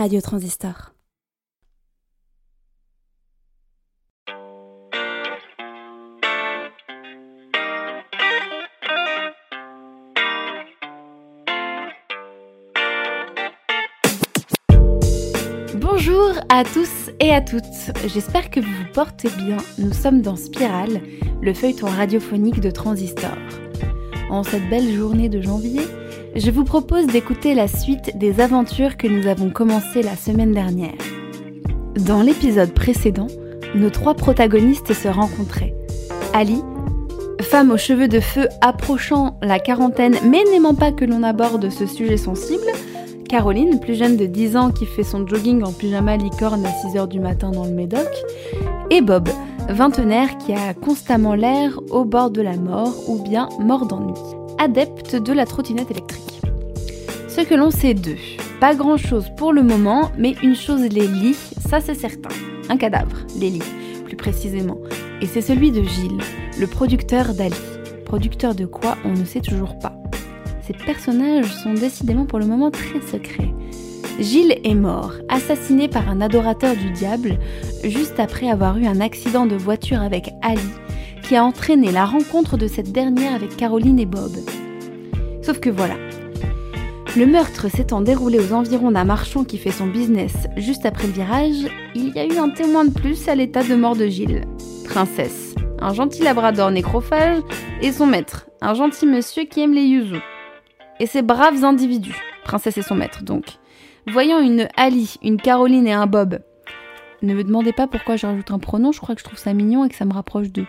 Radio Transistor. Bonjour à tous et à toutes, j'espère que vous vous portez bien. Nous sommes dans Spirale, le feuilleton radiophonique de Transistor. En cette belle journée de janvier, je vous propose d'écouter la suite des aventures que nous avons commencées la semaine dernière. Dans l'épisode précédent, nos trois protagonistes se rencontraient. Ali, femme aux cheveux de feu approchant la quarantaine mais n'aimant pas que l'on aborde ce sujet sensible, Caroline, plus jeune de 10 ans qui fait son jogging en pyjama licorne à 6h du matin dans le Médoc, et Bob, vingtenaire qui a constamment l'air au bord de la mort ou bien mort d'ennui, adepte de la trottinette électrique. Ce que l'on sait d'eux, pas grand chose pour le moment, mais une chose les lie, ça c'est certain. Un cadavre, les plus précisément. Et c'est celui de Gilles, le producteur d'Ali. Producteur de quoi, on ne sait toujours pas. Ces personnages sont décidément pour le moment très secrets. Gilles est mort, assassiné par un adorateur du diable, juste après avoir eu un accident de voiture avec Ali, qui a entraîné la rencontre de cette dernière avec Caroline et Bob. Sauf que voilà. Le meurtre s'étant déroulé aux environs d'un marchand qui fait son business juste après le virage, il y a eu un témoin de plus à l'état de mort de Gilles. Princesse, un gentil labrador nécrophage, et son maître, un gentil monsieur qui aime les yuzu et ces braves individus, princesse et son maître donc, voyant une Ali, une Caroline et un Bob, ne me demandez pas pourquoi je rajoute un pronom, je crois que je trouve ça mignon et que ça me rapproche d'eux.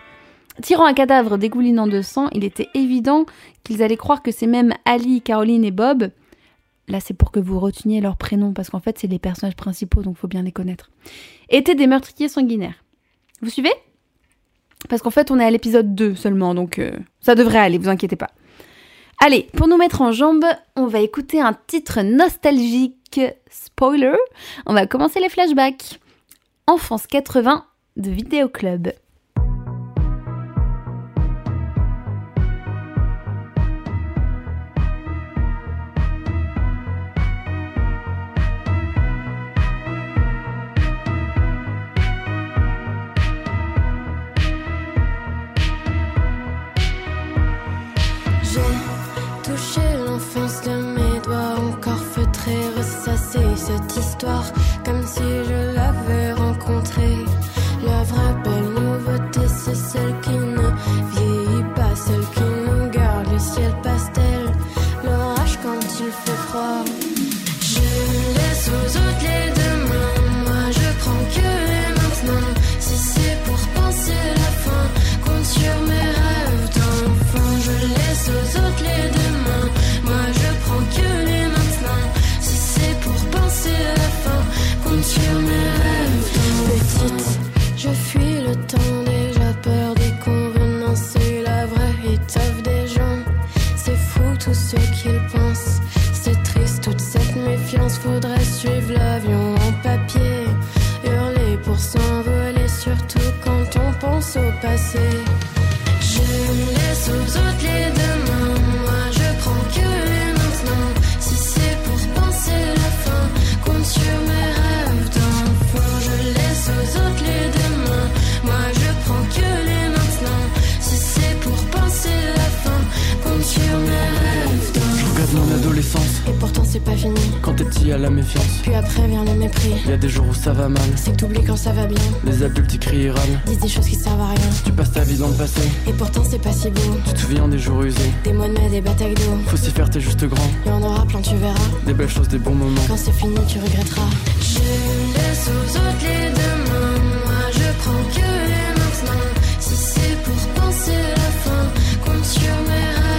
Tirant un cadavre dégoulinant de sang, il était évident qu'ils allaient croire que ces mêmes Ali, Caroline et Bob, là c'est pour que vous reteniez leurs prénoms parce qu'en fait c'est les personnages principaux donc faut bien les connaître, étaient des meurtriers sanguinaires. Vous suivez? Parce qu'en fait on est à l'épisode 2 seulement donc euh, ça devrait aller, vous inquiétez pas. Allez, pour nous mettre en jambes, on va écouter un titre nostalgique. Spoiler, on va commencer les flashbacks. Enfance 80 de Vidéo cette histoire comme si je l'avais rencontrée. La vraie ça va mal, C'est que t'oublies quand ça va bien. les adultes y crient et. Disent des choses qui servent à rien. Tu passes ta vie dans le passé, Et pourtant c'est pas si beau. tu te souviens des jours usés. Des mois de mai, des batailles d'eau. Faut s'y faire, t'es juste grand. Y en aura plein, tu verras. Des belles choses, des bons moments. Quand c'est fini, tu regretteras. Je laisse aux autres les demain. Moi, je prends que les maintenant. Si c'est pour penser la fin, compte sur mes rêves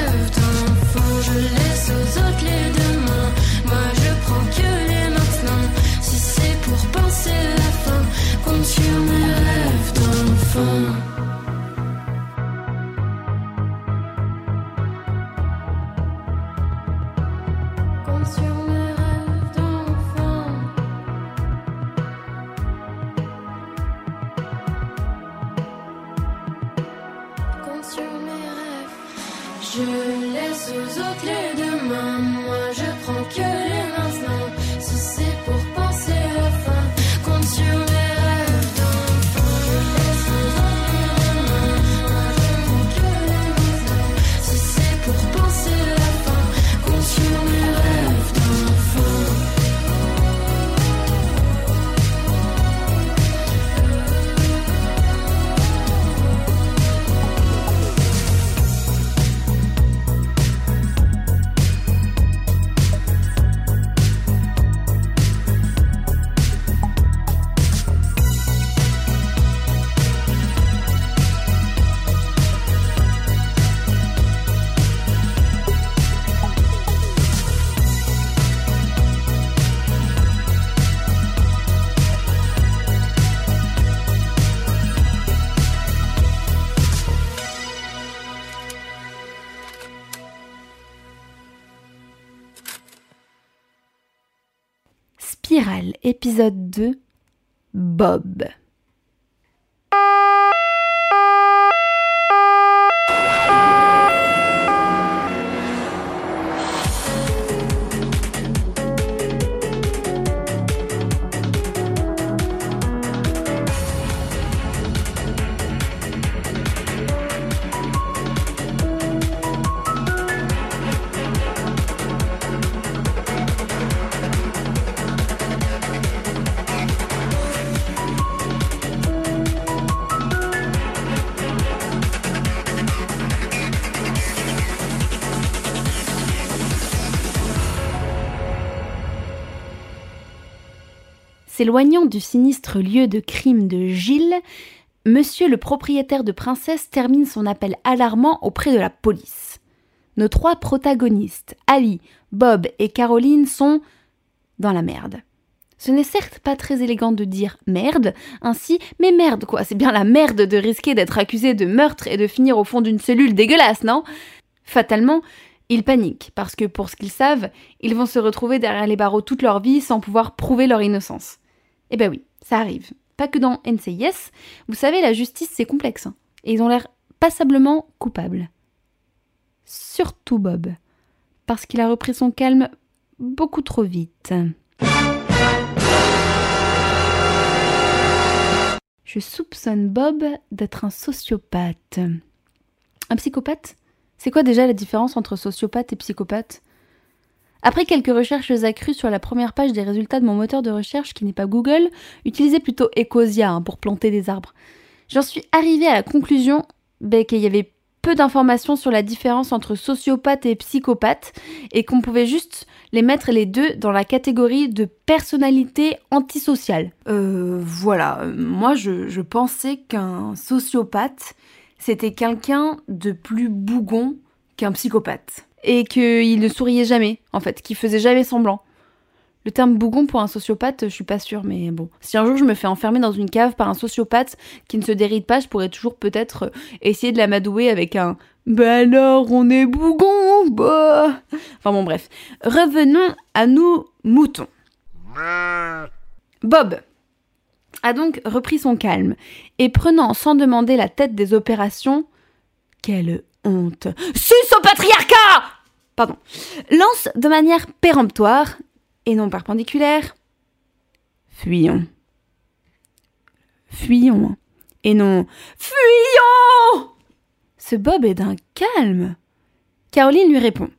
épisode 2, Bob. S'éloignant du sinistre lieu de crime de Gilles, Monsieur le propriétaire de Princesse termine son appel alarmant auprès de la police. Nos trois protagonistes, Ali, Bob et Caroline, sont dans la merde. Ce n'est certes pas très élégant de dire merde ainsi, mais merde quoi, c'est bien la merde de risquer d'être accusé de meurtre et de finir au fond d'une cellule dégueulasse, non? Fatalement, ils paniquent, parce que pour ce qu'ils savent, ils vont se retrouver derrière les barreaux toute leur vie sans pouvoir prouver leur innocence. Eh ben oui, ça arrive. Pas que dans NCIS. Vous savez, la justice, c'est complexe. hein. Et ils ont l'air passablement coupables. Surtout Bob. Parce qu'il a repris son calme beaucoup trop vite. Je soupçonne Bob d'être un sociopathe. Un psychopathe? C'est quoi déjà la différence entre sociopathe et psychopathe? Après quelques recherches accrues sur la première page des résultats de mon moteur de recherche qui n'est pas Google, utilisez plutôt Ecosia hein, pour planter des arbres. J'en suis arrivée à la conclusion ben, qu'il y avait peu d'informations sur la différence entre sociopathe et psychopathe et qu'on pouvait juste les mettre les deux dans la catégorie de personnalité antisociale. Euh, voilà, moi je, je pensais qu'un sociopathe c'était quelqu'un de plus bougon qu'un psychopathe et qu'il ne souriait jamais, en fait, qu'il faisait jamais semblant. Le terme bougon pour un sociopathe, je suis pas sûre, mais bon. Si un jour je me fais enfermer dans une cave par un sociopathe qui ne se déride pas, je pourrais toujours peut-être essayer de l'amadouer avec un Bah alors, on est bougon, bah Enfin bon, bref. Revenons à nous, moutons. Bob a donc repris son calme et prenant sans demander la tête des opérations, quelle honte. Sus au patriarcat Pardon. Lance de manière péremptoire et non perpendiculaire. Fuyons. Fuyons. Et non. Fuyons Ce Bob est d'un calme. Caroline lui répond.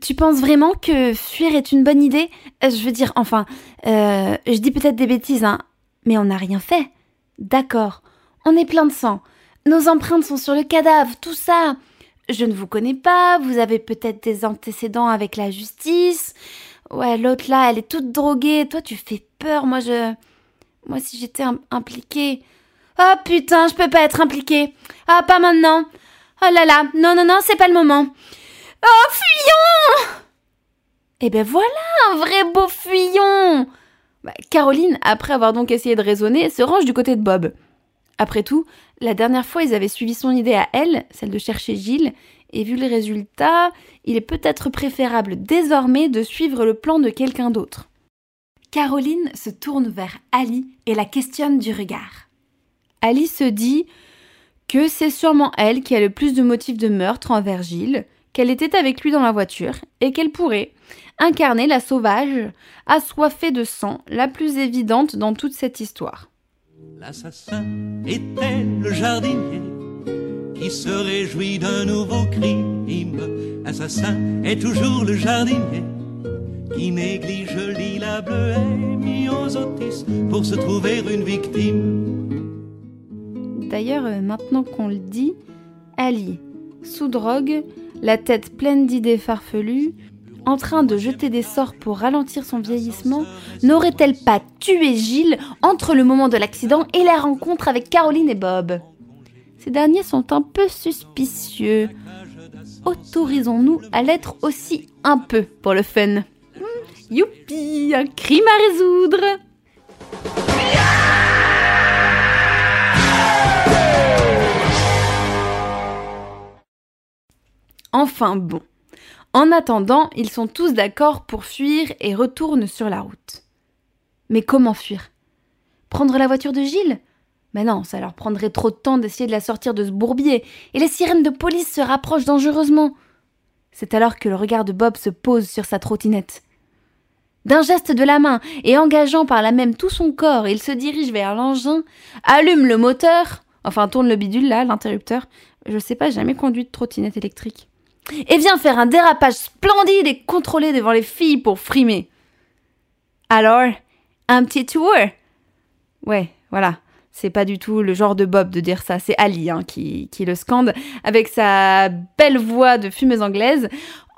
Tu penses vraiment que fuir est une bonne idée? Euh, Je veux dire, enfin, euh, je dis peut-être des bêtises, hein, mais on n'a rien fait. D'accord, on est plein de sang. Nos empreintes sont sur le cadavre, tout ça. Je ne vous connais pas, vous avez peut-être des antécédents avec la justice. Ouais, l'autre là, elle est toute droguée. Toi, tu fais peur. Moi, je. Moi, si j'étais im- impliquée. Oh putain, je peux pas être impliquée. Ah, pas maintenant. Oh là là, non, non, non, c'est pas le moment. Oh, fuyons Eh ben voilà, un vrai beau fuyon Bah, Caroline, après avoir donc essayé de raisonner, se range du côté de Bob. Après tout, la dernière fois, ils avaient suivi son idée à elle, celle de chercher Gilles, et vu le résultat, il est peut-être préférable désormais de suivre le plan de quelqu'un d'autre. Caroline se tourne vers Ali et la questionne du regard. Ali se dit que c'est sûrement elle qui a le plus de motifs de meurtre envers Gilles, qu'elle était avec lui dans la voiture et qu'elle pourrait incarner la sauvage, assoiffée de sang, la plus évidente dans toute cette histoire. L'assassin était le jardinier qui se réjouit d'un nouveau crime. L'assassin est toujours le jardinier qui néglige l'île bleuet mis aux otis pour se trouver une victime. D'ailleurs, euh, maintenant qu'on le dit, Ali, sous drogue, la tête pleine d'idées farfelues, en train de jeter des sorts pour ralentir son vieillissement, n'aurait-elle pas tué Gilles entre le moment de l'accident et la rencontre avec Caroline et Bob? Ces derniers sont un peu suspicieux. Autorisons-nous à l'être aussi un peu pour le fun. Hmm, Youpi, un crime à résoudre Enfin bon. En attendant, ils sont tous d'accord pour fuir et retournent sur la route. Mais comment fuir? Prendre la voiture de Gilles? Mais non, ça leur prendrait trop de temps d'essayer de la sortir de ce bourbier, et les sirènes de police se rapprochent dangereusement. C'est alors que le regard de Bob se pose sur sa trottinette. D'un geste de la main, et engageant par là même tout son corps, il se dirige vers l'engin, allume le moteur, enfin tourne le bidule là, l'interrupteur. Je sais pas, jamais conduit de trottinette électrique. Et vient faire un dérapage splendide et contrôlé devant les filles pour frimer. Alors, un petit tour Ouais, voilà. C'est pas du tout le genre de Bob de dire ça, c'est Ali hein, qui, qui le scande avec sa belle voix de fumeuse anglaise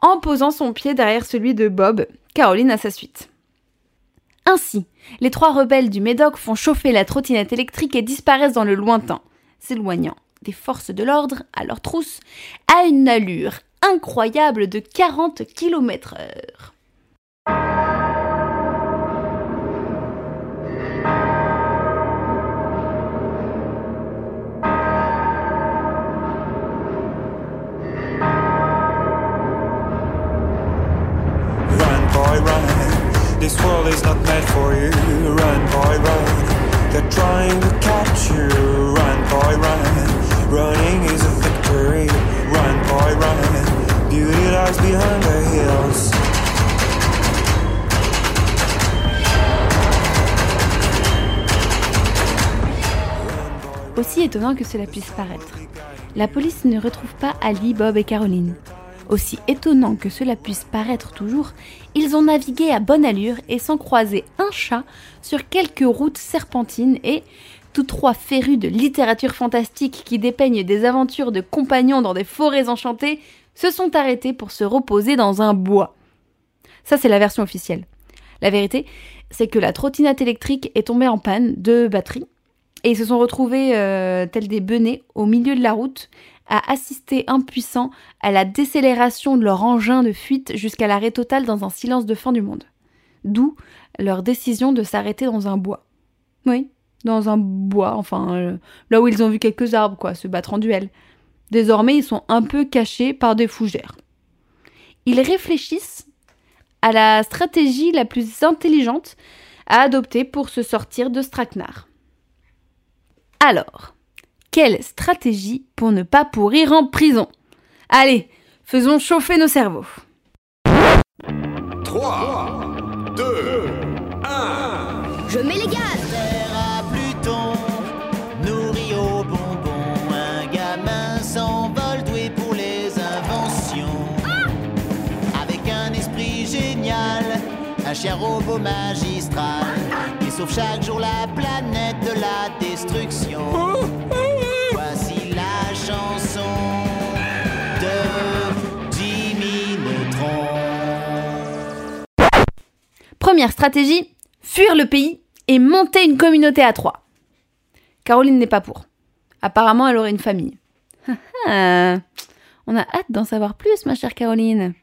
en posant son pied derrière celui de Bob, Caroline à sa suite. Ainsi, les trois rebelles du Médoc font chauffer la trottinette électrique et disparaissent dans le lointain, s'éloignant des forces de l'ordre à leur trousse à une allure incroyable de 40 km heure. This world is not meant for you. Run, boy, run. They're trying to catch you. Run, boy, run. Running Aussi étonnant que cela puisse paraître, la police ne retrouve pas Ali, Bob et Caroline. Aussi étonnant que cela puisse paraître toujours, ils ont navigué à bonne allure et sans croiser un chat sur quelques routes serpentines et, tous trois férus de littérature fantastique qui dépeignent des aventures de compagnons dans des forêts enchantées, se sont arrêtés pour se reposer dans un bois. Ça, c'est la version officielle. La vérité, c'est que la trottinette électrique est tombée en panne de batterie et ils se sont retrouvés euh, tels des benets au milieu de la route à assister impuissants à la décélération de leur engin de fuite jusqu'à l'arrêt total dans un silence de fin du monde. D'où leur décision de s'arrêter dans un bois. Oui, dans un bois, enfin euh, là où ils ont vu quelques arbres, quoi, se battre en duel. Désormais, ils sont un peu cachés par des fougères. Ils réfléchissent à la stratégie la plus intelligente à adopter pour se sortir de Straknar. Alors, quelle stratégie pour ne pas pourrir en prison? Allez, faisons chauffer nos cerveaux. 3, 2, 1. Je mets les gaz magistral, qui sauve chaque jour la planète de la destruction. Voici la chanson de Jimmy Neutron. Première stratégie, fuir le pays et monter une communauté à trois. Caroline n'est pas pour. Apparemment, elle aurait une famille. On a hâte d'en savoir plus, ma chère Caroline.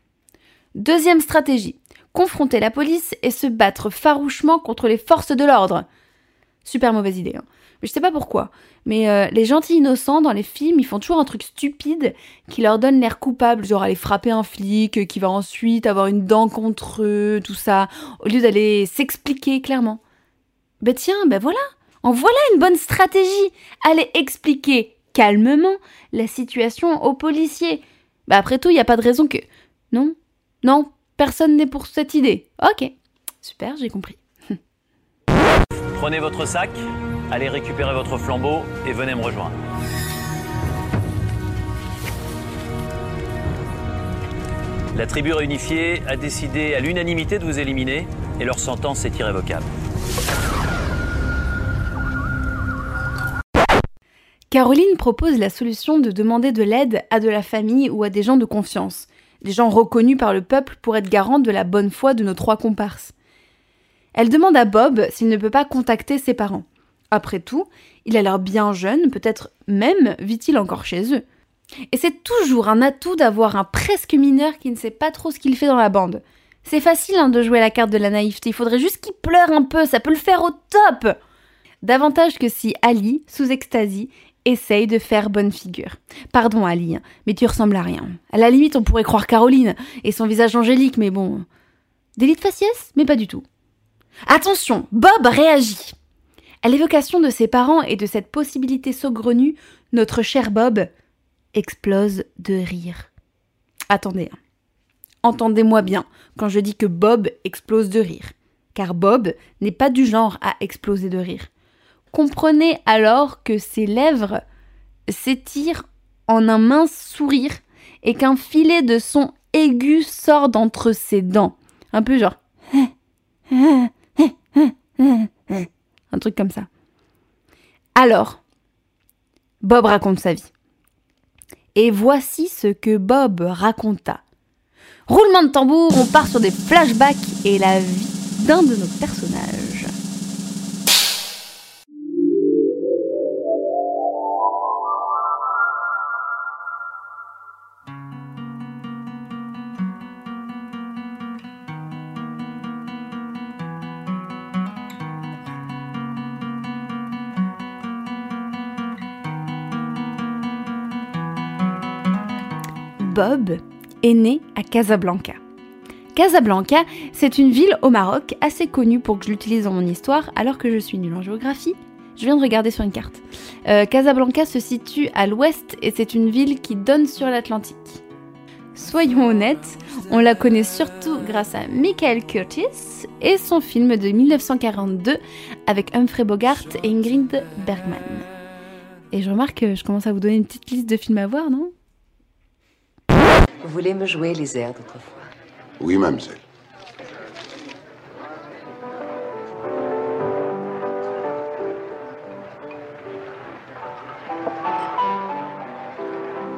Deuxième stratégie, confronter la police et se battre farouchement contre les forces de l'ordre. Super mauvaise idée. hein. Mais je sais pas pourquoi. Mais euh, les gentils innocents dans les films, ils font toujours un truc stupide qui leur donne l'air coupable, genre aller frapper un flic, qui va ensuite avoir une dent contre eux, tout ça, au lieu d'aller s'expliquer clairement. Ben tiens, ben voilà, en voilà une bonne stratégie. Aller expliquer calmement la situation aux policiers. Ben après tout, il n'y a pas de raison que... Non, non, personne n'est pour cette idée. Ok, super, j'ai compris. Prenez votre sac, allez récupérer votre flambeau et venez me rejoindre. La tribu réunifiée a décidé à l'unanimité de vous éliminer et leur sentence est irrévocable. Caroline propose la solution de demander de l'aide à de la famille ou à des gens de confiance, des gens reconnus par le peuple pour être garants de la bonne foi de nos trois comparses. Elle demande à Bob s'il ne peut pas contacter ses parents. Après tout, il a l'air bien jeune, peut-être même vit-il encore chez eux. Et c'est toujours un atout d'avoir un presque mineur qui ne sait pas trop ce qu'il fait dans la bande. C'est facile hein, de jouer la carte de la naïveté, il faudrait juste qu'il pleure un peu, ça peut le faire au top Davantage que si Ali, sous extasie, essaye de faire bonne figure. Pardon Ali, hein, mais tu ressembles à rien. À la limite, on pourrait croire Caroline et son visage angélique, mais bon. Délit de faciès, mais pas du tout. Attention, Bob réagit. À l'évocation de ses parents et de cette possibilité saugrenue, notre cher Bob explose de rire. Attendez, hein. entendez-moi bien quand je dis que Bob explose de rire, car Bob n'est pas du genre à exploser de rire. Comprenez alors que ses lèvres s'étirent en un mince sourire et qu'un filet de son aigu sort d'entre ses dents. Un peu genre. Un truc comme ça. Alors, Bob raconte sa vie. Et voici ce que Bob raconta. Roulement de tambour, on part sur des flashbacks et la vie d'un de nos personnages. Bob est né à Casablanca. Casablanca, c'est une ville au Maroc assez connue pour que je l'utilise dans mon histoire alors que je suis nulle en géographie. Je viens de regarder sur une carte. Euh, Casablanca se situe à l'ouest et c'est une ville qui donne sur l'Atlantique. Soyons honnêtes, on la connaît surtout grâce à Michael Curtis et son film de 1942 avec Humphrey Bogart et Ingrid Bergman. Et je remarque que je commence à vous donner une petite liste de films à voir, non? Vous voulez me jouer les airs d'autrefois Oui, mademoiselle.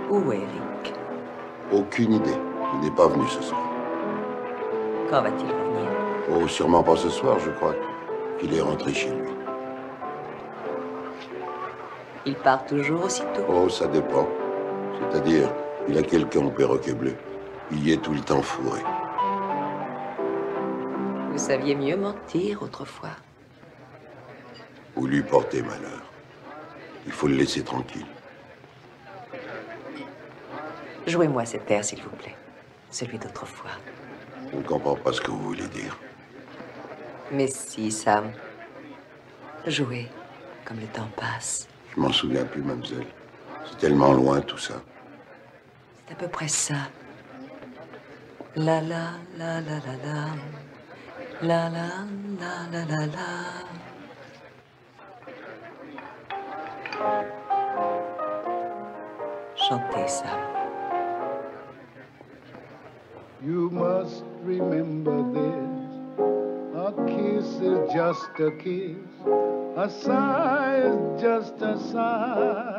Où est Eric? Aucune idée. Il n'est pas venu ce soir. Quand va-t-il revenir? Oh, sûrement pas ce soir, je crois qu'il est rentré chez lui. Il part toujours aussitôt? Oh, ça dépend. C'est-à-dire, il a quelqu'un au perroquet bleu. Il y est tout le temps fourré. Vous saviez mieux mentir autrefois. Ou lui porter malheur. Il faut le laisser tranquille. Jouez-moi cet air, s'il vous plaît. Celui d'autrefois. Je ne comprends pas ce que vous voulez dire. Mais si, Sam. Jouez, comme le temps passe. Je m'en souviens plus, mademoiselle. C'est tellement loin tout ça. C'est à peu près ça. La la la la la la. La la la la la la. Chantez, Sam. You must remember this. A kiss is just a kiss. A sigh is just a sigh.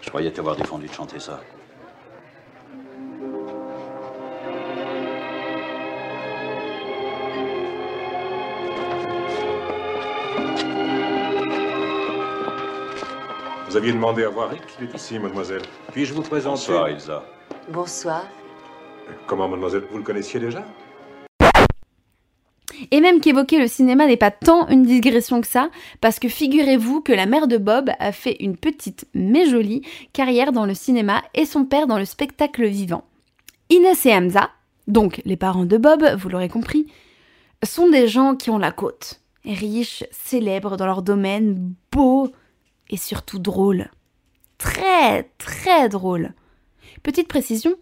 Je croyais t'avoir défendu de chanter ça. Vous aviez demandé à voir Rick Il est ici, mademoiselle. Puis-je vous présenter? Bonsoir, Elsa. Bonsoir. Comment, mademoiselle Vous le connaissiez déjà? Et même qu'évoquer le cinéma n'est pas tant une digression que ça, parce que figurez-vous que la mère de Bob a fait une petite mais jolie carrière dans le cinéma et son père dans le spectacle vivant. Inès et Hamza, donc les parents de Bob, vous l'aurez compris, sont des gens qui ont la côte, riches, célèbres dans leur domaine, beaux et surtout drôles. Très, très drôles. Petite précision,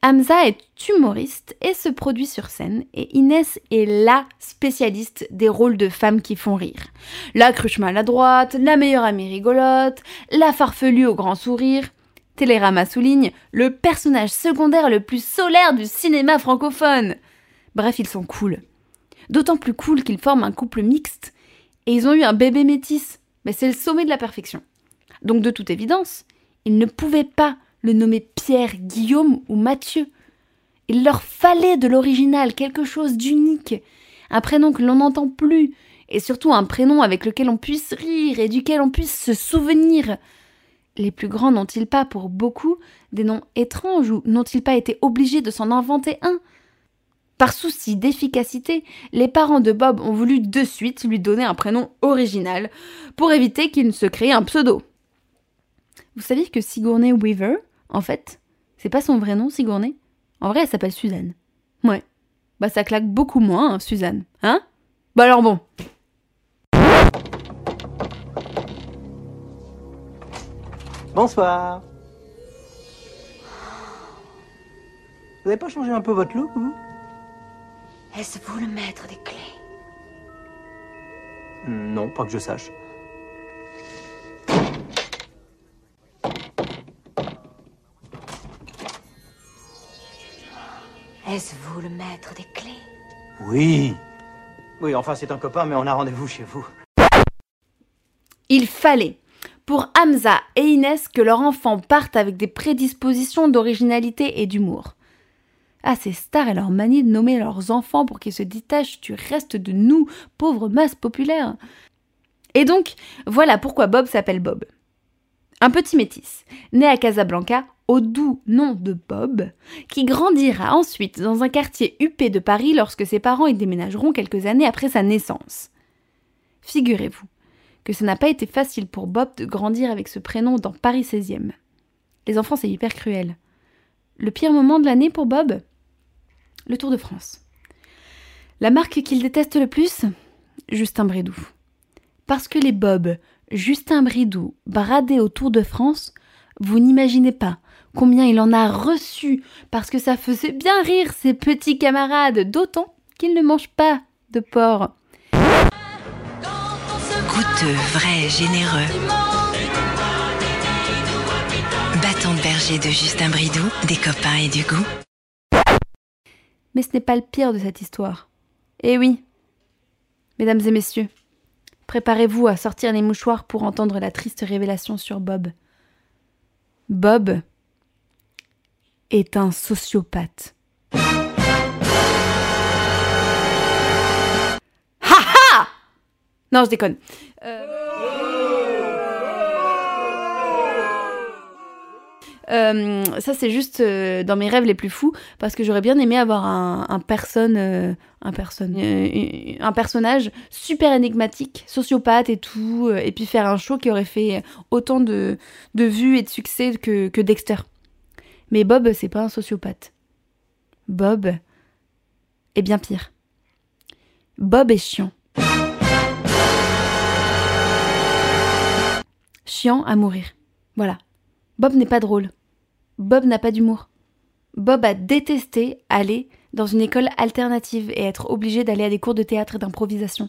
Hamza est humoriste et se produit sur scène, et Inès est la spécialiste des rôles de femmes qui font rire. La cruche maladroite, la meilleure amie rigolote, la farfelue au grand sourire. Télérama souligne le personnage secondaire le plus solaire du cinéma francophone. Bref, ils sont cool. D'autant plus cool qu'ils forment un couple mixte, et ils ont eu un bébé métis. Mais c'est le sommet de la perfection. Donc de toute évidence, ils ne pouvaient pas le nommer Pierre, Guillaume ou Mathieu. Il leur fallait de l'original, quelque chose d'unique, un prénom que l'on n'entend plus, et surtout un prénom avec lequel on puisse rire et duquel on puisse se souvenir. Les plus grands n'ont-ils pas, pour beaucoup, des noms étranges ou n'ont-ils pas été obligés de s'en inventer un? Par souci d'efficacité, les parents de Bob ont voulu de suite lui donner un prénom original pour éviter qu'il ne se crée un pseudo. Vous saviez que Sigourney Weaver, en fait, c'est pas son vrai nom, Sigourney? En vrai, elle s'appelle Suzanne. Ouais. Bah ça claque beaucoup moins, hein, Suzanne. Hein? Bah alors bon. Bonsoir. Vous n'avez pas changé un peu votre look, vous? Est-ce vous le maître des clés? Non, pas que je sache. Est-ce vous le maître des clés? Oui. Oui, enfin, c'est un copain, mais on a rendez-vous chez vous. Il fallait, pour Hamza et Inès, que leur enfant parte avec des prédispositions d'originalité et d'humour. Ah, ces stars et leur manie de nommer leurs enfants pour qu'ils se détachent du reste de nous, pauvres masses populaires. Et donc, voilà pourquoi Bob s'appelle Bob. Un petit métis, né à Casablanca, au doux nom de Bob, qui grandira ensuite dans un quartier huppé de Paris lorsque ses parents y déménageront quelques années après sa naissance. Figurez-vous que ça n'a pas été facile pour Bob de grandir avec ce prénom dans Paris 16e. Les enfants, c'est hyper cruel. Le pire moment de l'année pour Bob? Le Tour de France. La marque qu'il déteste le plus? Justin Bridou. Parce que les Bob, Justin Bridou, bradés au Tour de France, vous n'imaginez pas combien il en a reçu parce que ça faisait bien rire ses petits camarades, d'autant qu'il ne mange pas de porc. Goûteux, vrai, généreux. Bâton de berger de Justin Bridou, des copains et du goût. Mais ce n'est pas le pire de cette histoire. Eh oui. Mesdames et messieurs, préparez-vous à sortir les mouchoirs pour entendre la triste révélation sur Bob. Bob est un sociopathe. Ha ha Non, je déconne. Euh... Euh, ça c'est juste euh, dans mes rêves les plus fous parce que j'aurais bien aimé avoir un, personne euh, un un personnage super énigmatique sociopathe et tout et puis faire un show qui aurait fait autant de, de vues et de succès que, que Dexter. Mais Bob c'est pas un sociopathe. Bob est bien pire. Bob est chiant. Chiant à mourir. Voilà. Bob n'est pas drôle Bob n'a pas d'humour. Bob a détesté aller dans une école alternative et être obligé d'aller à des cours de théâtre et d'improvisation.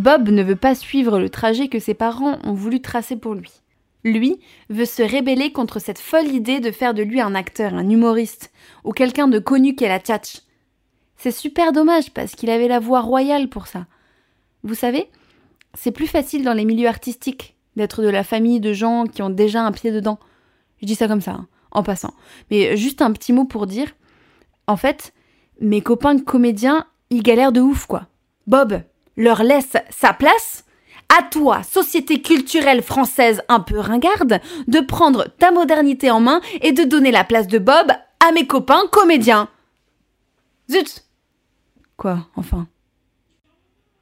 Bob ne veut pas suivre le trajet que ses parents ont voulu tracer pour lui. Lui veut se rébeller contre cette folle idée de faire de lui un acteur, un humoriste, ou quelqu'un de connu qu'est la tchatch. C'est super dommage parce qu'il avait la voix royale pour ça. Vous savez, c'est plus facile dans les milieux artistiques d'être de la famille de gens qui ont déjà un pied dedans. Je dis ça comme ça, hein, en passant. Mais juste un petit mot pour dire, en fait, mes copains de comédiens, ils galèrent de ouf, quoi. Bob, leur laisse sa place, à toi, société culturelle française un peu ringarde, de prendre ta modernité en main et de donner la place de Bob à mes copains comédiens. Zut Quoi, enfin?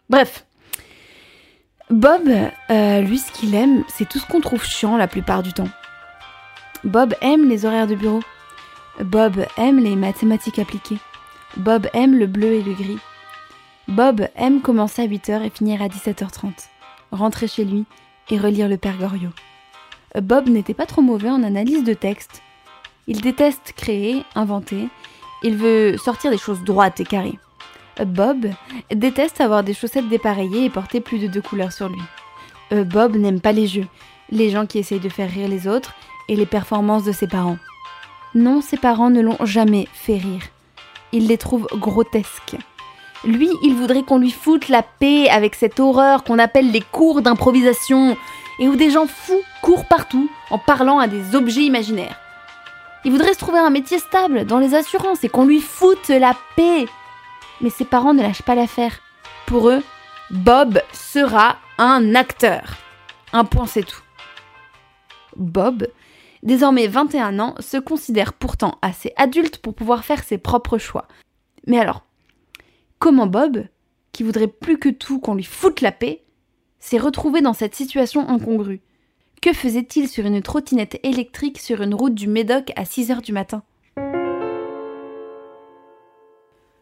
Bref. Bob, euh, lui, ce qu'il aime, c'est tout ce qu'on trouve chiant la plupart du temps. Bob aime les horaires de bureau. Bob aime les mathématiques appliquées. Bob aime le bleu et le gris. Bob aime commencer à 8h et finir à 17h30, rentrer chez lui et relire le Père Goriot. Bob n'était pas trop mauvais en analyse de texte. Il déteste créer, inventer, il veut sortir des choses droites et carrées. Bob déteste avoir des chaussettes dépareillées et porter plus de deux couleurs sur lui. Euh, Bob n'aime pas les jeux, les gens qui essayent de faire rire les autres et les performances de ses parents. Non, ses parents ne l'ont jamais fait rire. Il les trouve grotesques. Lui, il voudrait qu'on lui foute la paix avec cette horreur qu'on appelle les cours d'improvisation et où des gens fous courent partout en parlant à des objets imaginaires. Il voudrait se trouver un métier stable dans les assurances et qu'on lui foute la paix. Mais ses parents ne lâchent pas l'affaire. Pour eux, Bob sera un acteur. Un point, c'est tout. Bob, désormais 21 ans, se considère pourtant assez adulte pour pouvoir faire ses propres choix. Mais alors, comment Bob, qui voudrait plus que tout qu'on lui foute la paix, s'est retrouvé dans cette situation incongrue Que faisait-il sur une trottinette électrique sur une route du Médoc à 6 heures du matin?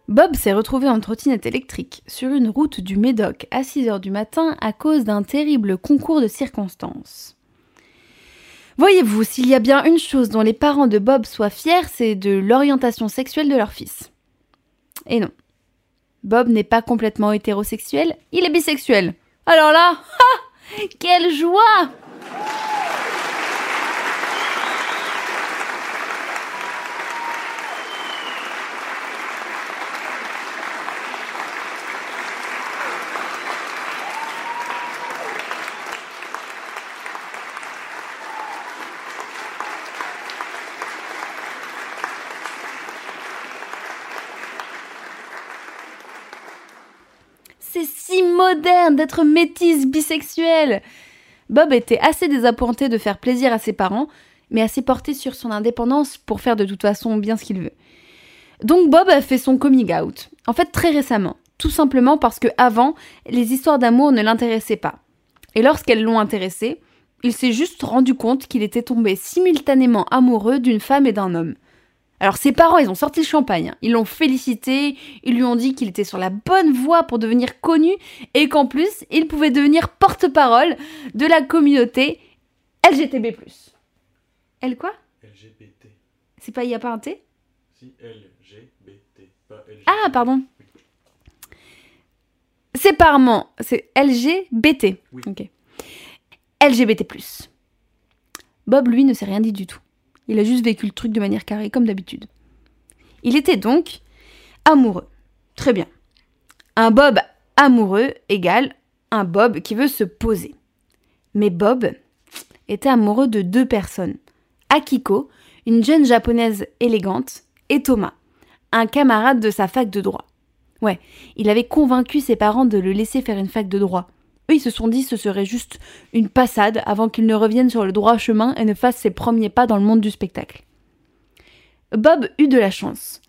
Bob s'est retrouvé en trottinette électrique sur une route du Médoc à 6 heures du matin à cause d'un terrible concours de circonstances. Voyez-vous, s'il y a bien une chose dont les parents de Bob soient fiers, c'est de l'orientation sexuelle de leur fils. Et non. Bob n'est pas complètement hétérosexuel, il est bisexuel. Alors là, ha Quelle joie C'est si moderne d'être métisse bisexuelle. Bob était assez désappointé de faire plaisir à ses parents, mais assez porté sur son indépendance pour faire de toute façon bien ce qu'il veut. Donc Bob a fait son coming out, en fait très récemment, tout simplement parce que avant, les histoires d'amour ne l'intéressaient pas. Et lorsqu'elles l'ont intéressé, il s'est juste rendu compte qu'il était tombé simultanément amoureux d'une femme et d'un homme. Alors ses parents, ils ont sorti le champagne, hein. ils l'ont félicité, ils lui ont dit qu'il était sur la bonne voie pour devenir connu et qu'en plus, il pouvait devenir porte-parole de la communauté LGTB+. L quoi? LGBT. C'est pas, il y a pas un T? Si, LGBT, pas LGBT. Ah, pardon. Séparément, c'est LGBT. Ok. LGBT+. Bob, lui, ne s'est rien dit du tout. Il a juste vécu le truc de manière carrée, comme d'habitude. Il était donc amoureux. Très bien. Un Bob amoureux égale un Bob qui veut se poser. Mais Bob était amoureux de deux personnes. Akiko, une jeune japonaise élégante, et Thomas, un camarade de sa fac de droit. Ouais, il avait convaincu ses parents de le laisser faire une fac de droit. Eux, ils se sont dit ce serait juste une passade avant qu'il ne revienne sur le droit chemin et ne fasse ses premiers pas dans le monde du spectacle. Bob eut de la chance,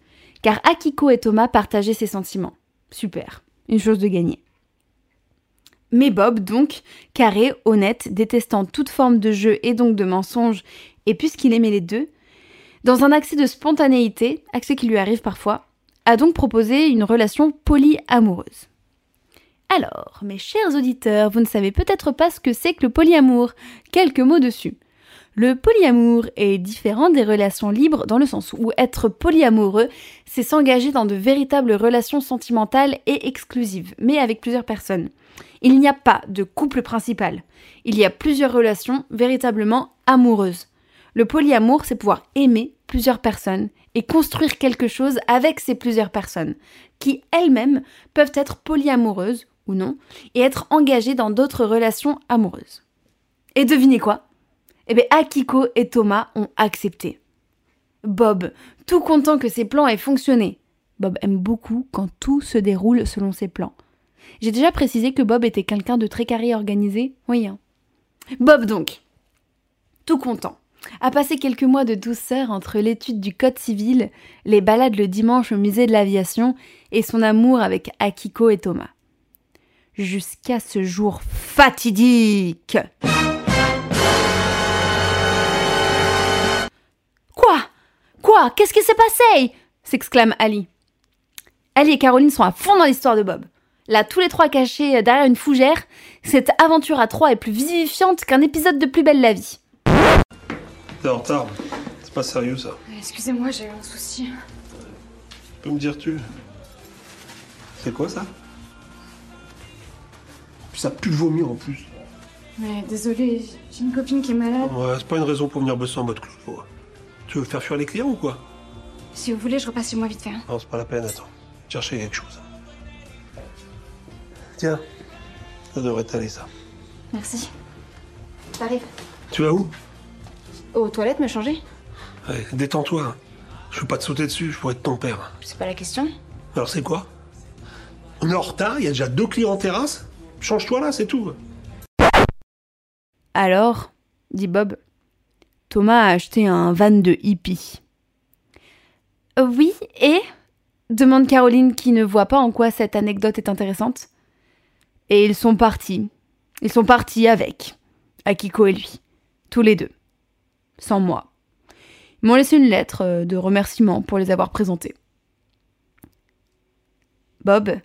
car Akiko et Thomas partageaient ses sentiments. Super, une chose de gagner. Mais Bob, donc, carré, honnête, détestant toute forme de jeu et donc de mensonge, et puisqu'il aimait les deux, dans un accès de spontanéité, accès qui lui arrive parfois, a donc proposé une relation polyamoureuse. Alors, mes chers auditeurs, vous ne savez peut-être pas ce que c'est que le polyamour. Quelques mots dessus. Le polyamour est différent des relations libres dans le sens où être polyamoureux, c'est s'engager dans de véritables relations sentimentales et exclusives, mais avec plusieurs personnes. Il n'y a pas de couple principal. Il y a plusieurs relations véritablement amoureuses. Le polyamour, c'est pouvoir aimer plusieurs personnes et construire quelque chose avec ces plusieurs personnes, qui elles-mêmes peuvent être polyamoureuses ou non, et être engagées dans d'autres relations amoureuses. Et devinez quoi? Eh bien, Akiko et Thomas ont accepté. Bob, tout content que ses plans aient fonctionné. Bob aime beaucoup quand tout se déroule selon ses plans. J'ai déjà précisé que Bob était quelqu'un de très carré organisé, oui. Bob donc, tout content, a passé quelques mois de douceur entre l'étude du code civil, les balades le dimanche au musée de l'aviation et son amour avec Akiko et Thomas. Jusqu'à ce jour fatidique. Quoi? Quoi? Qu'est-ce qui s'est passé? s'exclame Ali. Ali et Caroline sont à fond dans l'histoire de Bob. Là, tous les trois cachés derrière une fougère, cette aventure à trois est plus vivifiante qu'un épisode de Plus belle la vie. T'es en retard. C'est pas sérieux ça. Excusez-moi, j'ai eu un souci. Peux me dire tu C'est quoi ça? Ça pue le vomi en plus. Ouais, désolée, j'ai une copine qui est malade. Ouais, c'est pas une raison pour venir bosser en mode clown. Tu veux faire fuir les clients ou quoi Si vous voulez, je repasse sur moi vite fait. hein. Non, c'est pas la peine, attends. Chercher quelque chose. Tiens, ça devrait t'aller ça. Merci. J'arrive. Tu vas où Aux toilettes, me changer Ouais, détends-toi. Je veux pas te sauter dessus, je pourrais être ton père. C'est pas la question. Alors c'est quoi On est en retard, il y a déjà deux clients en terrasse. Change-toi là, c'est tout. Alors, dit Bob, Thomas a acheté un van de hippie. Oui, et? demande Caroline qui ne voit pas en quoi cette anecdote est intéressante. Et ils sont partis. Ils sont partis avec Akiko et lui, tous les deux, sans moi. Ils m'ont laissé une lettre de remerciement pour les avoir présentés. Bob,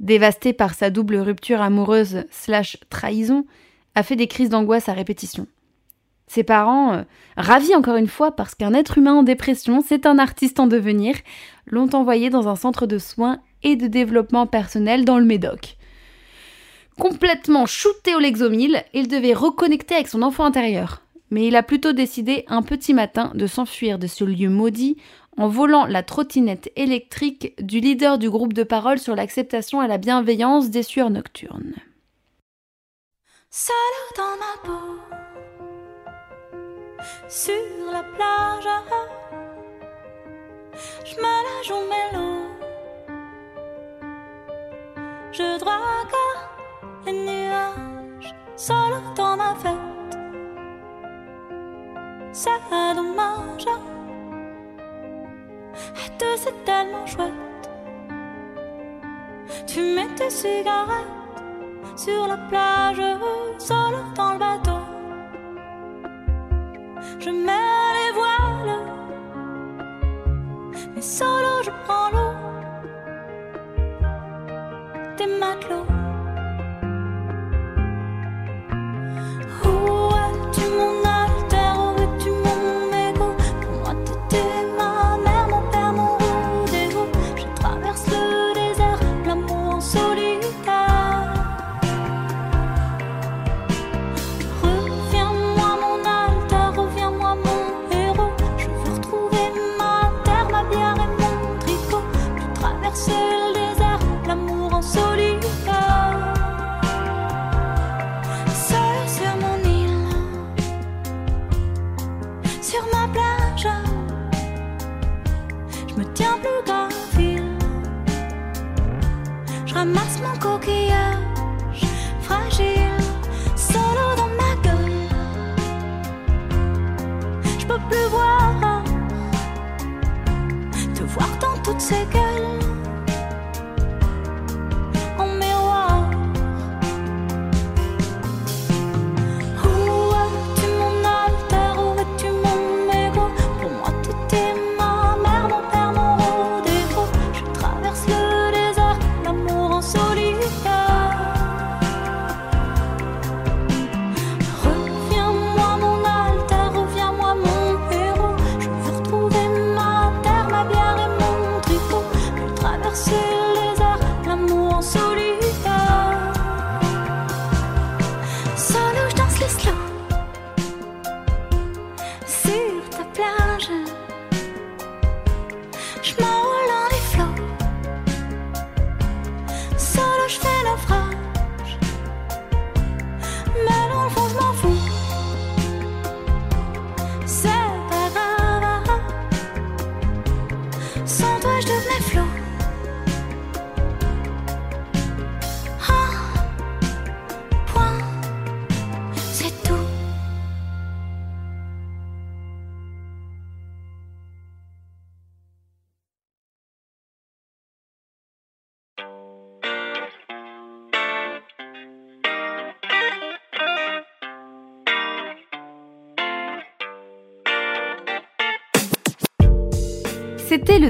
dévasté par sa double rupture amoureuse slash trahison, a fait des crises d'angoisse à répétition. Ses parents, euh, ravis encore une fois parce qu'un être humain en dépression, c'est un artiste en devenir, l'ont envoyé dans un centre de soins et de développement personnel dans le Médoc. Complètement shooté au Lexomil, il devait reconnecter avec son enfant intérieur. Mais il a plutôt décidé un petit matin de s'enfuir de ce lieu maudit en volant la trottinette électrique du leader du groupe de parole sur l'acceptation et la bienveillance des sueurs nocturnes. Seule dans ma peau, sur la plage, je me la mélo. Je les nuages, dans ma fête. C'est dommage, et deux c'est tellement chouette. Tu mets tes cigarettes sur la plage, seul dans le bateau. Je mets les voiles, mais solo je prends l'eau des matelots.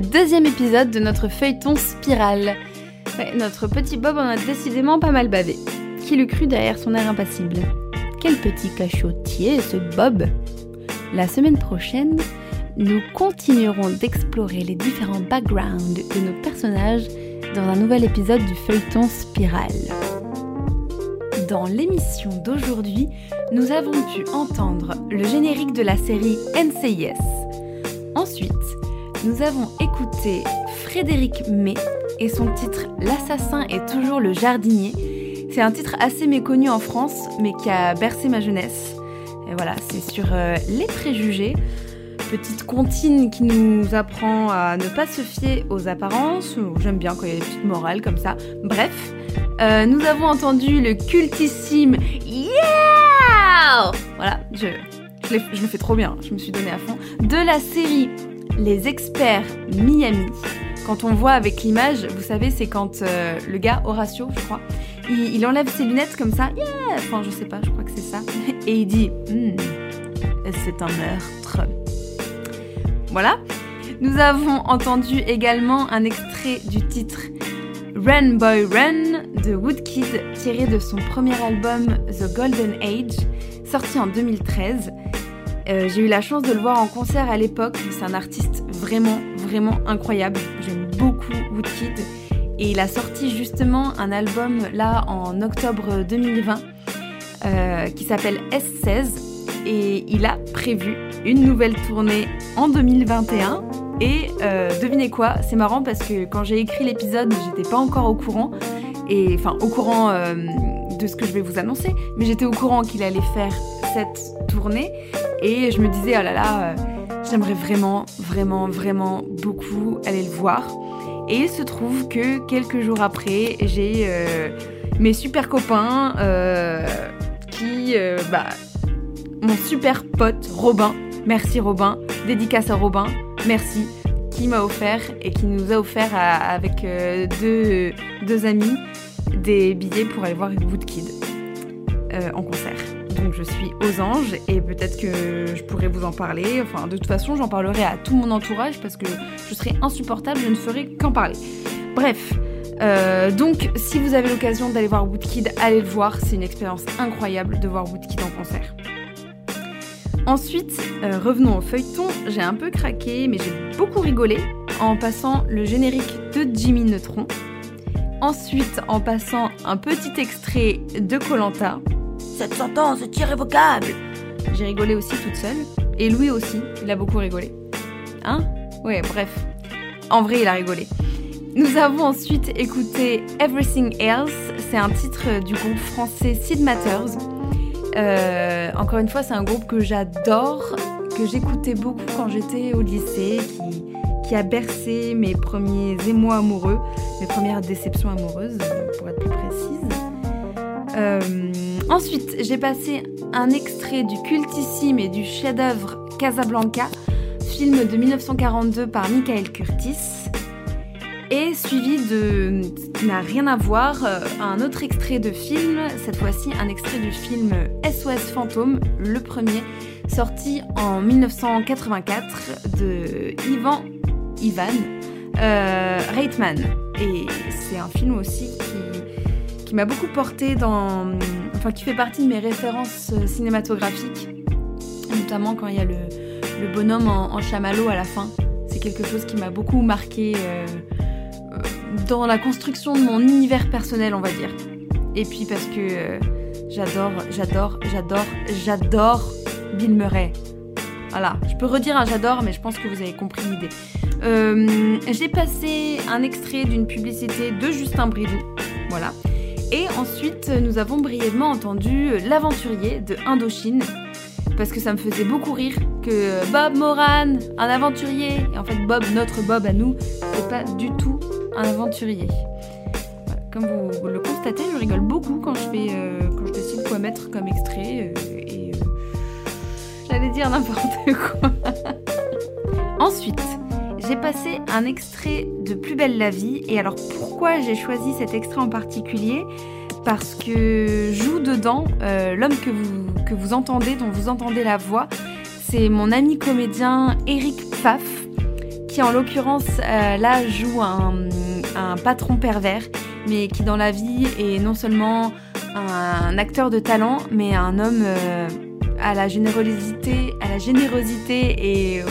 Deuxième épisode de notre feuilleton Spirale. Ouais, notre petit Bob en a décidément pas mal bavé. Qui l'eût cru derrière son air impassible Quel petit cachotier ce Bob La semaine prochaine, nous continuerons d'explorer les différents backgrounds de nos personnages dans un nouvel épisode du feuilleton Spirale. Dans l'émission d'aujourd'hui, nous avons pu entendre le générique de la série NCIS. Ensuite, nous avons écouté Frédéric May et son titre L'assassin est toujours le jardinier. C'est un titre assez méconnu en France, mais qui a bercé ma jeunesse. Et voilà, c'est sur euh, les préjugés. Petite comptine qui nous apprend à ne pas se fier aux apparences. J'aime bien quand il y a des petites morales comme ça. Bref, euh, nous avons entendu le cultissime Yeah Voilà, je, je, le fais trop bien, je me suis donné à fond. De la série Les Experts Miami. Quand on voit avec l'image, vous savez, c'est quand euh, le gars, Horatio, je crois, il, enlève ses lunettes comme ça. Yeah Enfin, je sais pas, je crois que c'est ça. Et il dit Hmm, C'est un meurtre. Voilà. Nous avons entendu également un extrait du titre Run Boy Run de Woodkid tiré de son premier album The Golden Age sorti en 2013. Euh, J'ai eu la chance de le voir en concert à l'époque. C'est un artiste vraiment, vraiment incroyable. J'aime beaucoup Woodkid. Et il a sorti justement un album là en octobre 2020 euh, qui s'appelle S16. Et il a prévu une nouvelle tournée en 2021. Et euh, devinez quoi, c'est marrant parce que quand j'ai écrit l'épisode, j'étais pas encore au courant. Et enfin, au courant de ce que je vais vous annoncer, mais j'étais au courant qu'il allait faire cette tournée. Et je me disais, oh là là, euh, j'aimerais vraiment, vraiment, vraiment beaucoup aller le voir. Et il se trouve que quelques jours après, j'ai euh, mes super copains euh, qui, bah, mon super pote Robin, merci Robin, dédicace à Robin, merci, qui m'a offert et qui nous a offert avec deux, deux amis des billets pour aller voir Woodkid en concert. Donc je suis aux anges et peut-être que je pourrais vous en parler. Enfin, de toute façon, j'en parlerai à tout mon entourage parce que je serai insupportable, je ne ferai qu'en parler. Bref, euh, donc si vous avez l'occasion d'aller voir Woodkid, allez le voir. C'est une expérience incroyable de voir Woodkid en concert. Ensuite, euh, revenons au feuilleton. J'ai un peu craqué, mais j'ai beaucoup rigolé en passant le générique de Jimmy Neutron. Ensuite, en passant un petit extrait de Colanta. Cette sentence est irrévocable. J'ai rigolé aussi toute seule. Et Louis aussi, il a beaucoup rigolé. Hein? Ouais, bref. En vrai, il a rigolé. Nous avons ensuite écouté Everything Else. C'est un titre du groupe français Sid Matters. Euh, encore une fois, c'est un groupe que j'adore, que j'écoutais beaucoup quand j'étais au lycée, qui, qui a bercé mes premiers émois amoureux, mes premières déceptions amoureuses, pour être plus précise. Euh, ensuite, j'ai passé un extrait du cultissime et du chef-d'œuvre Casablanca, film de 1942 par Michael Curtis et suivi de qui n'a rien à voir euh, un autre extrait de film cette fois-ci un extrait du film SOS fantôme le premier sorti en 1984 de Ivan Ivan euh, Reitman. Et c'est un film aussi qui qui m'a beaucoup porté dans enfin qui fait partie de mes références euh, cinématographiques notamment quand il y a le, bonhomme en, en chamallow à la fin c'est quelque chose qui m'a beaucoup marqué euh, euh, dans la construction de mon univers personnel, on va dire. Et puis parce que j'adore, j'adore, j'adore, j'adore Bill Murray. Voilà, je peux redire un j'adore, mais je pense que vous avez compris l'idée. J'ai passé un extrait d'une publicité de Justin Bridou, voilà. Et ensuite, nous avons brièvement entendu L'aventurier de Indochine, parce que ça me faisait beaucoup rire que Bob Moran, un aventurier, et en fait Bob, notre Bob à nous, c'est pas du tout un aventurier. Comme vous, vous le constatez, je rigole beaucoup quand je fais, euh, quand je décide quoi mettre comme extrait, euh, et euh, j'allais dire n'importe quoi. Ensuite, j'ai passé un extrait de Plus belle la vie, et alors pourquoi j'ai choisi cet extrait en particulier? Parce que joue dedans euh, l'homme que vous, que vous entendez, dont vous entendez la voix. C'est mon ami comédien Eric Pfaff, qui en l'occurrence euh, là joue un, patron pervers, mais qui dans la vie est non seulement un acteur de talent, mais un homme euh, à la générosité, à la générosité et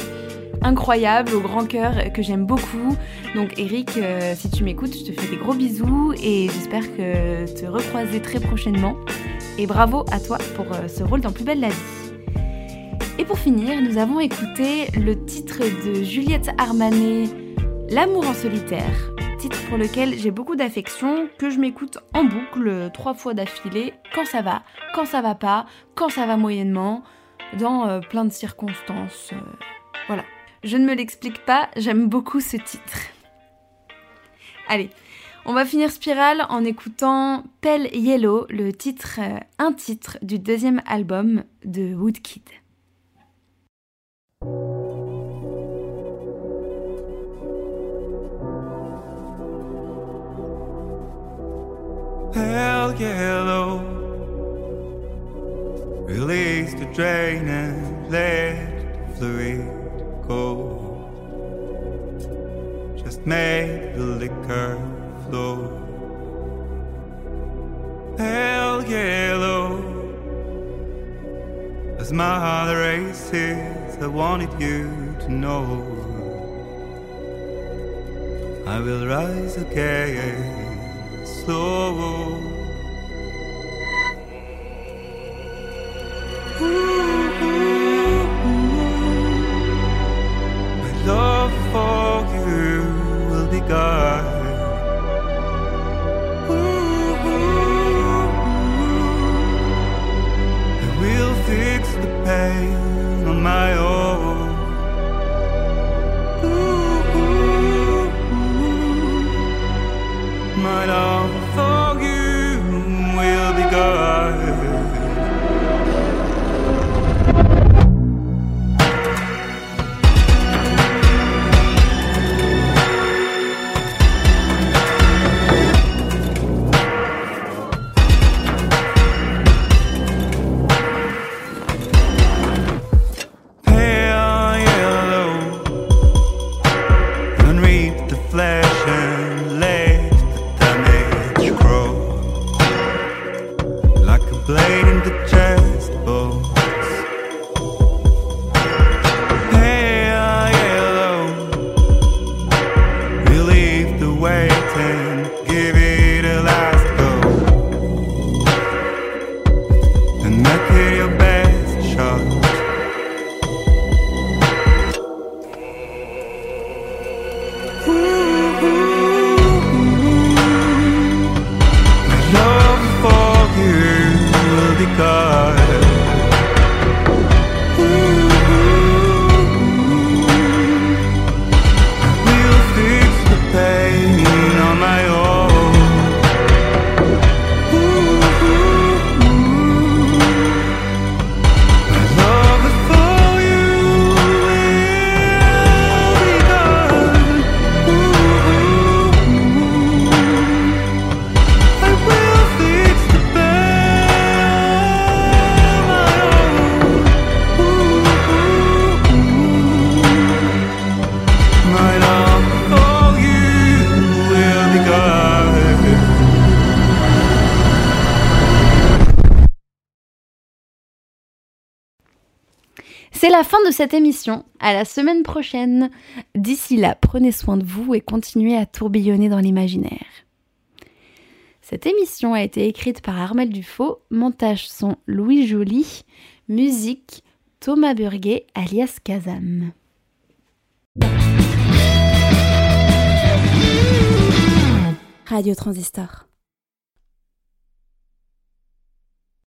incroyable, au grand cœur, que j'aime beaucoup. Donc Eric, euh, si tu m'écoutes, je te fais des gros bisous et j'espère que te recroiser très prochainement. Et bravo à toi pour euh, ce rôle dans Plus belle la vie. Et pour finir, nous avons écouté le titre de Juliette Armanet, L'amour en solitaire, titre pour lequel j'ai beaucoup d'affection, que je m'écoute en boucle trois fois d'affilée, quand ça va, quand ça va pas, quand ça va moyennement, dans euh, plein de circonstances. euh, voilà. Je ne me l'explique pas, j'aime beaucoup ce titre. Allez, on va finir Spirale en écoutant Pale Yellow, le titre, euh, un titre du deuxième album de Woodkid. pale yellow. Release the drain and let Just make the liquor flow. Pale yellow. As my heart races, I wanted you to know. I will rise again slow. Cette émission. À la semaine prochaine. D'ici là, prenez soin de vous et continuez à tourbillonner dans l'imaginaire. Cette émission a été écrite par Armel Dufaux, montage son Louis Joly, musique Thomas Burguet alias Kazam. Radio Transistor.